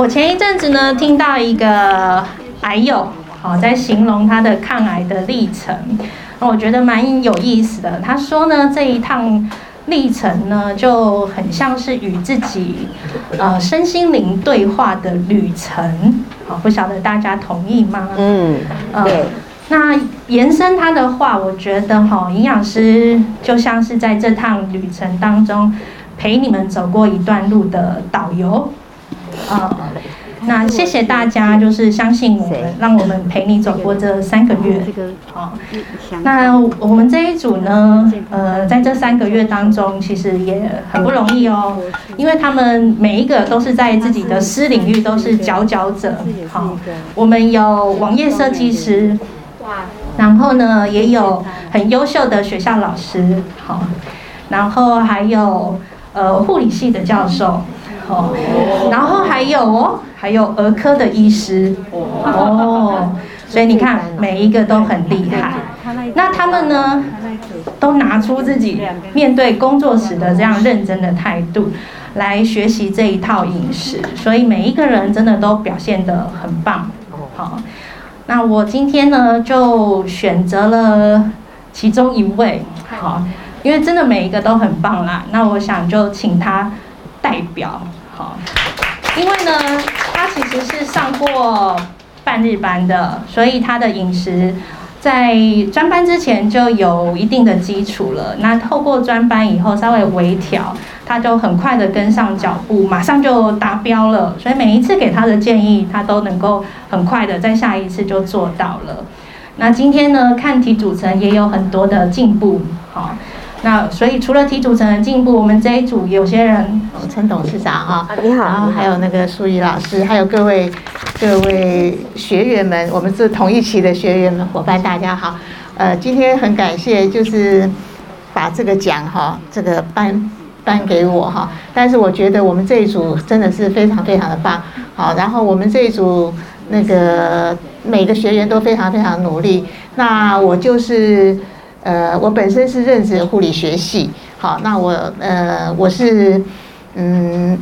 我前一阵子呢，听到一个癌友，好在形容他的抗癌的历程，我觉得蛮有意思的。他说呢，这一趟历程呢，就很像是与自己呃身心灵对话的旅程。好，不晓得大家同意吗？嗯，对。那延伸他的话，我觉得哈，营养师就像是在这趟旅程当中陪你们走过一段路的导游。啊，那谢谢大家，就是相信我们，让我们陪你走过这三个月。好，那我们这一组呢，呃，在这三个月当中，其实也很不容易哦，因为他们每一个都是在自己的私领域都是佼佼者。好，我们有网页设计师。然后呢，也有很优秀的学校老师，好，然后还有呃护理系的教授，哦，然后还有哦，还有儿科的医师，哦，所以你看每一个都很厉害。那他们呢，都拿出自己面对工作时的这样认真的态度，来学习这一套饮食，所以每一个人真的都表现得很棒，好。那我今天呢，就选择了其中一位，好，因为真的每一个都很棒啦。那我想就请他代表，因为呢，他其实是上过半日班的，所以他的饮食。在专班之前就有一定的基础了，那透过专班以后稍微微调，他就很快的跟上脚步，马上就达标了。所以每一次给他的建议，他都能够很快的在下一次就做到了。那今天呢，看题组成也有很多的进步，好。那所以除了提组成的进步，我们这一组有些人，陈董事长哈，你好，然后还有那个淑仪老师，还有各位各位学员们，我们是同一期的学员们伙伴，大家好。呃，今天很感谢，就是把这个奖哈，这个颁颁给我哈。但是我觉得我们这一组真的是非常非常的棒，好，然后我们这一组那个每个学员都非常非常努力，那我就是。呃，我本身是任职护理学系，好，那我呃我是嗯，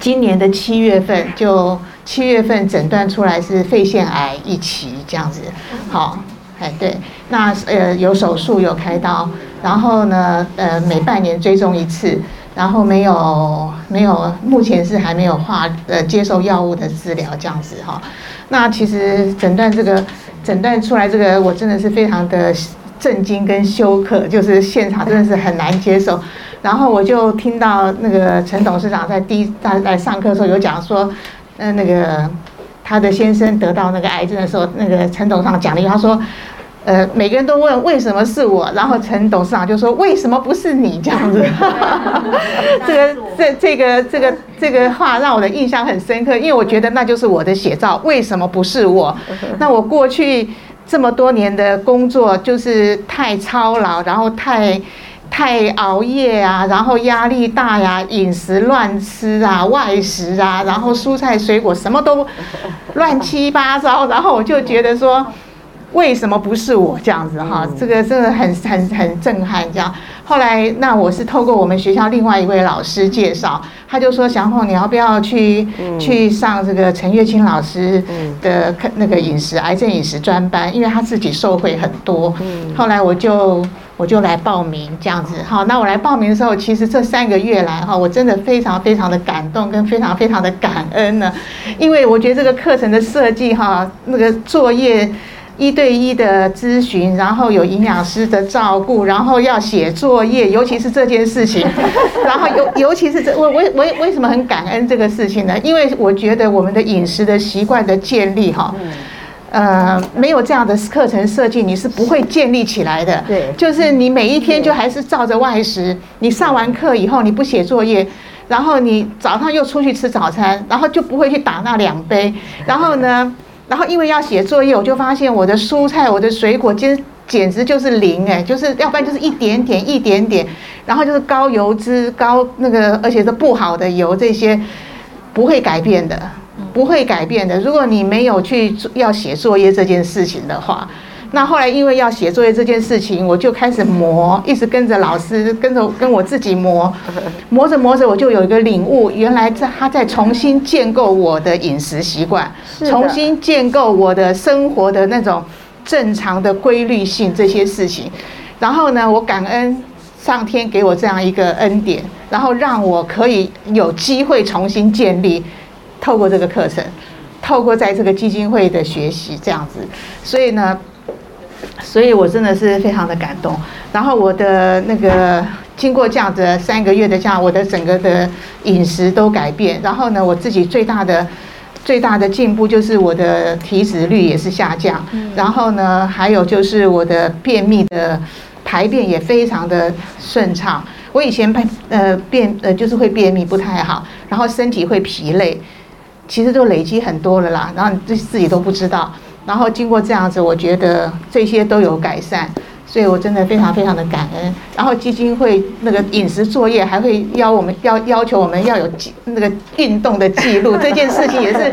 今年的七月份就七月份诊断出来是肺腺癌一期这样子，好，哎对，那呃有手术有开刀，然后呢呃每半年追踪一次，然后没有没有目前是还没有化呃接受药物的治疗这样子哈，那其实诊断这个诊断出来这个我真的是非常的。震惊跟休克，就是现场真的是很难接受。然后我就听到那个陈董事长在第一在来上课的时候有讲说，嗯，那个他的先生得到那个癌症的时候，那个陈董事长讲了一句，他说，呃，每个人都问为什么是我，然后陈董事长就说为什么不是你这样子。这个这这个这个这个话让我的印象很深刻，因为我觉得那就是我的写照，为什么不是我？那我过去。这么多年的工作就是太操劳，然后太太熬夜啊，然后压力大呀，饮食乱吃啊，外食啊，然后蔬菜水果什么都乱七八糟，然后我就觉得说。为什么不是我这样子哈？这个真的很很很震撼，这样。后来那我是透过我们学校另外一位老师介绍，他就说：“祥凤，你要不要去去上这个陈月清老师的那个饮食癌症饮食专班？因为他自己受惠很多。”后来我就我就来报名这样子。哈，那我来报名的时候，其实这三个月来哈，我真的非常非常的感动，跟非常非常的感恩呢。因为我觉得这个课程的设计哈，那个作业。一对一的咨询，然后有营养师的照顾，然后要写作业，尤其是这件事情，然后尤尤其是这我我我为什么很感恩这个事情呢？因为我觉得我们的饮食的习惯的建立哈，呃，没有这样的课程设计，你是不会建立起来的。对，就是你每一天就还是照着外食，你上完课以后你不写作业，然后你早上又出去吃早餐，然后就不会去打那两杯，然后呢？然后因为要写作业，我就发现我的蔬菜、我的水果，简简直就是零哎，就是要不然就是一点点、一点点，然后就是高油脂、高那个，而且是不好的油，这些不会改变的，不会改变的。如果你没有去要写作业这件事情的话，那后来因为要写作业这件事情，我就开始磨，一直跟着老师，跟着跟我自己磨，磨着磨着，我就有一个领悟，原来在他在重新建构我的饮食习惯，重新建构我的生活的那种正常的规律性这些事情。然后呢，我感恩上天给我这样一个恩典，然后让我可以有机会重新建立，透过这个课程，透过在这个基金会的学习这样子，所以呢。所以我真的是非常的感动。然后我的那个经过这样子三个月的这样，我的整个的饮食都改变。然后呢，我自己最大的最大的进步就是我的体脂率也是下降。然后呢，还有就是我的便秘的排便也非常的顺畅。我以前排呃便呃就是会便秘不太好，然后身体会疲累，其实都累积很多了啦。然后自自己都不知道。然后经过这样子，我觉得这些都有改善，所以我真的非常非常的感恩。然后基金会那个饮食作业还会要我们要要求我们要有记那个运动的记录，这件事情也是。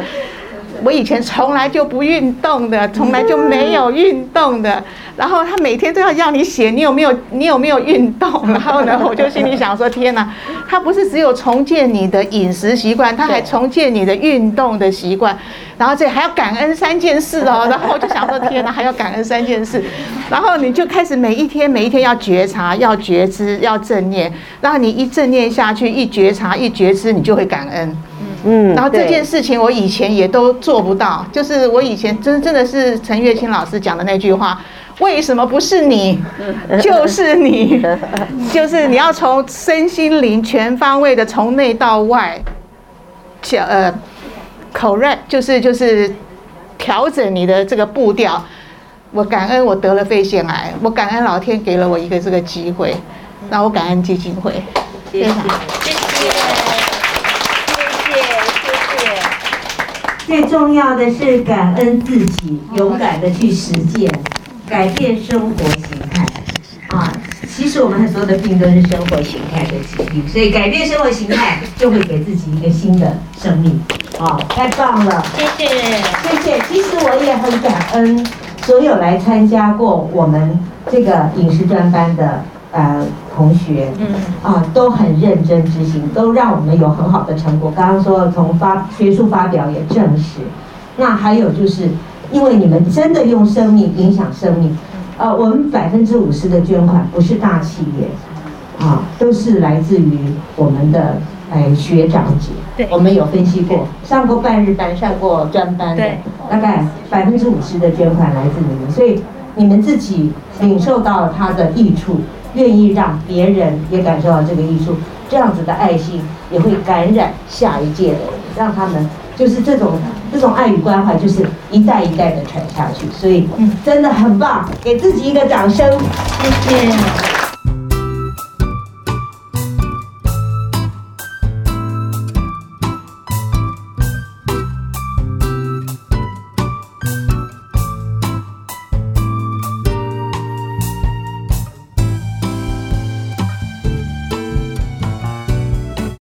我以前从来就不运动的，从来就没有运动的。然后他每天都要要你写，你有没有你有没有运动？然后呢，我就心里想说：天哪，他不是只有重建你的饮食习惯，他还重建你的运动的习惯。然后这还要感恩三件事哦。然后我就想说：天哪，还要感恩三件事。然后你就开始每一天每一天要觉察，要觉知，要正念。然后你一正念下去，一觉察，一觉知，你就会感恩。嗯，然后这件事情我以前也都做不到，就是我以前真真的是陈月清老师讲的那句话，为什么不是你，就是你，就是你要从身心灵全方位的从内到外，调呃，correct 就是就是调整你的这个步调。我感恩我得了肺腺癌，我感恩老天给了我一个这个机会，那我感恩基金会，谢谢，谢谢。最重要的是感恩自己，勇敢的去实践，改变生活形态。啊，其实我们很多的病都是生活形态的疾病，所以改变生活形态就会给自己一个新的生命。啊，太棒了，谢谢，谢谢。其实我也很感恩所有来参加过我们这个饮食专班的。呃，同学，嗯，啊，都很认真执行，都让我们有很好的成果。刚刚说从发学术发表也证实，那还有就是，因为你们真的用生命影响生命，呃，我们百分之五十的捐款不是大企业，啊，都是来自于我们的哎学长姐。对，我们有分析过，上过半日班、上过专班的，大概百分之五十的捐款来自你们，所以你们自己领受到它的益处。愿意让别人也感受到这个艺术，这样子的爱心也会感染下一届的人，让他们就是这种这种爱与关怀，就是一代一代的传下去。所以，真的很棒，给自己一个掌声，谢谢。